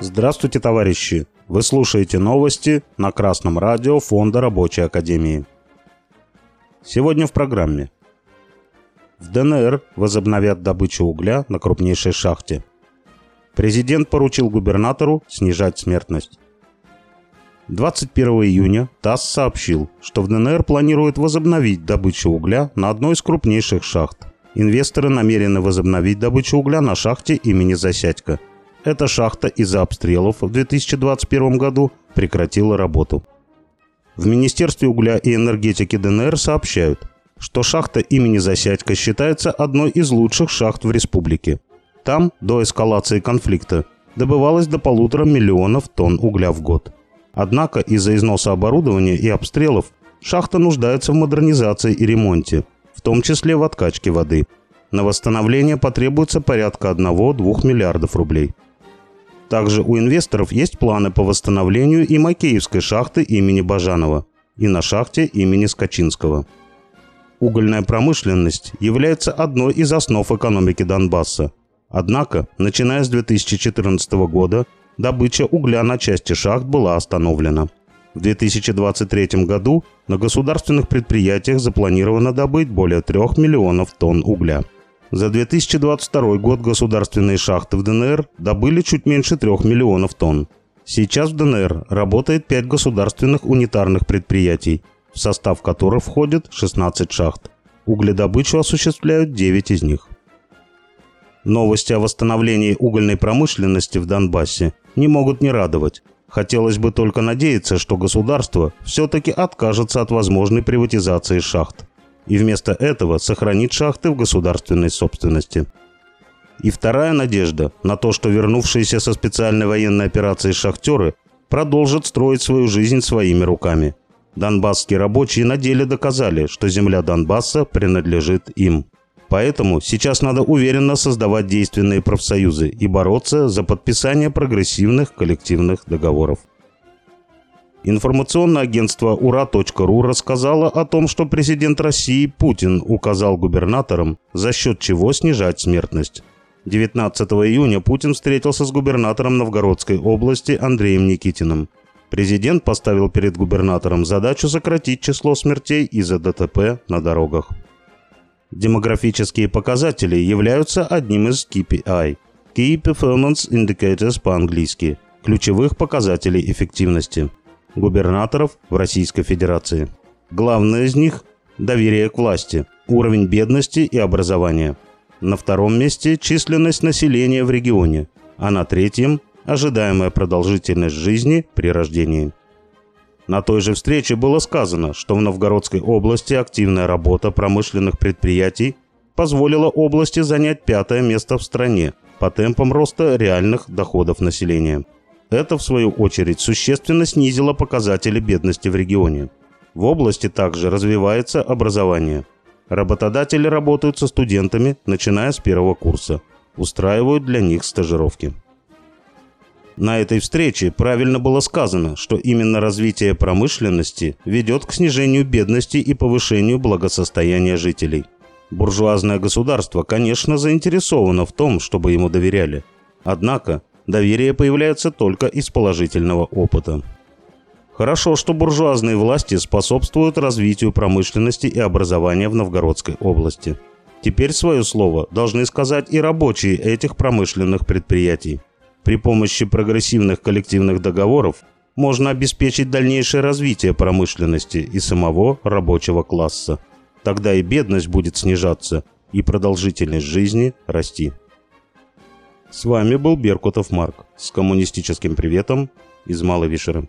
Здравствуйте, товарищи! Вы слушаете новости на Красном радио Фонда Рабочей Академии. Сегодня в программе. В ДНР возобновят добычу угля на крупнейшей шахте. Президент поручил губернатору снижать смертность. 21 июня ТАСС сообщил, что в ДНР планируют возобновить добычу угля на одной из крупнейших шахт. Инвесторы намерены возобновить добычу угля на шахте имени Засядько – эта шахта из-за обстрелов в 2021 году прекратила работу. В Министерстве угля и энергетики ДНР сообщают, что шахта имени Засядько считается одной из лучших шахт в республике. Там, до эскалации конфликта, добывалось до полутора миллионов тонн угля в год. Однако из-за износа оборудования и обстрелов шахта нуждается в модернизации и ремонте, в том числе в откачке воды. На восстановление потребуется порядка 1-2 миллиардов рублей. Также у инвесторов есть планы по восстановлению и Макеевской шахты имени Бажанова, и на шахте имени Скачинского. Угольная промышленность является одной из основ экономики Донбасса. Однако, начиная с 2014 года, добыча угля на части шахт была остановлена. В 2023 году на государственных предприятиях запланировано добыть более 3 миллионов тонн угля. За 2022 год государственные шахты в ДНР добыли чуть меньше 3 миллионов тонн. Сейчас в ДНР работает 5 государственных унитарных предприятий, в состав которых входит 16 шахт. Угледобычу осуществляют 9 из них. Новости о восстановлении угольной промышленности в Донбассе не могут не радовать. Хотелось бы только надеяться, что государство все-таки откажется от возможной приватизации шахт и вместо этого сохранить шахты в государственной собственности. И вторая надежда на то, что вернувшиеся со специальной военной операции шахтеры продолжат строить свою жизнь своими руками. Донбасские рабочие на деле доказали, что земля Донбасса принадлежит им. Поэтому сейчас надо уверенно создавать действенные профсоюзы и бороться за подписание прогрессивных коллективных договоров. Информационное агентство ура.ру рассказало о том, что президент России Путин указал губернаторам, за счет чего снижать смертность. 19 июня Путин встретился с губернатором Новгородской области Андреем Никитиным. Президент поставил перед губернатором задачу сократить число смертей из-за ДТП на дорогах. Демографические показатели являются одним из KPI – Key Performance Indicators по-английски – ключевых показателей эффективности – губернаторов в Российской Федерации. Главное из них – доверие к власти, уровень бедности и образования. На втором месте – численность населения в регионе, а на третьем – ожидаемая продолжительность жизни при рождении. На той же встрече было сказано, что в Новгородской области активная работа промышленных предприятий позволила области занять пятое место в стране по темпам роста реальных доходов населения. Это, в свою очередь, существенно снизило показатели бедности в регионе. В области также развивается образование. Работодатели работают со студентами, начиная с первого курса. Устраивают для них стажировки. На этой встрече правильно было сказано, что именно развитие промышленности ведет к снижению бедности и повышению благосостояния жителей. Буржуазное государство, конечно, заинтересовано в том, чтобы ему доверяли. Однако Доверие появляется только из положительного опыта. Хорошо, что буржуазные власти способствуют развитию промышленности и образования в Новгородской области. Теперь свое слово должны сказать и рабочие этих промышленных предприятий. При помощи прогрессивных коллективных договоров можно обеспечить дальнейшее развитие промышленности и самого рабочего класса. Тогда и бедность будет снижаться, и продолжительность жизни расти. С вами был Беркутов Марк с коммунистическим приветом из Малой Вишеры.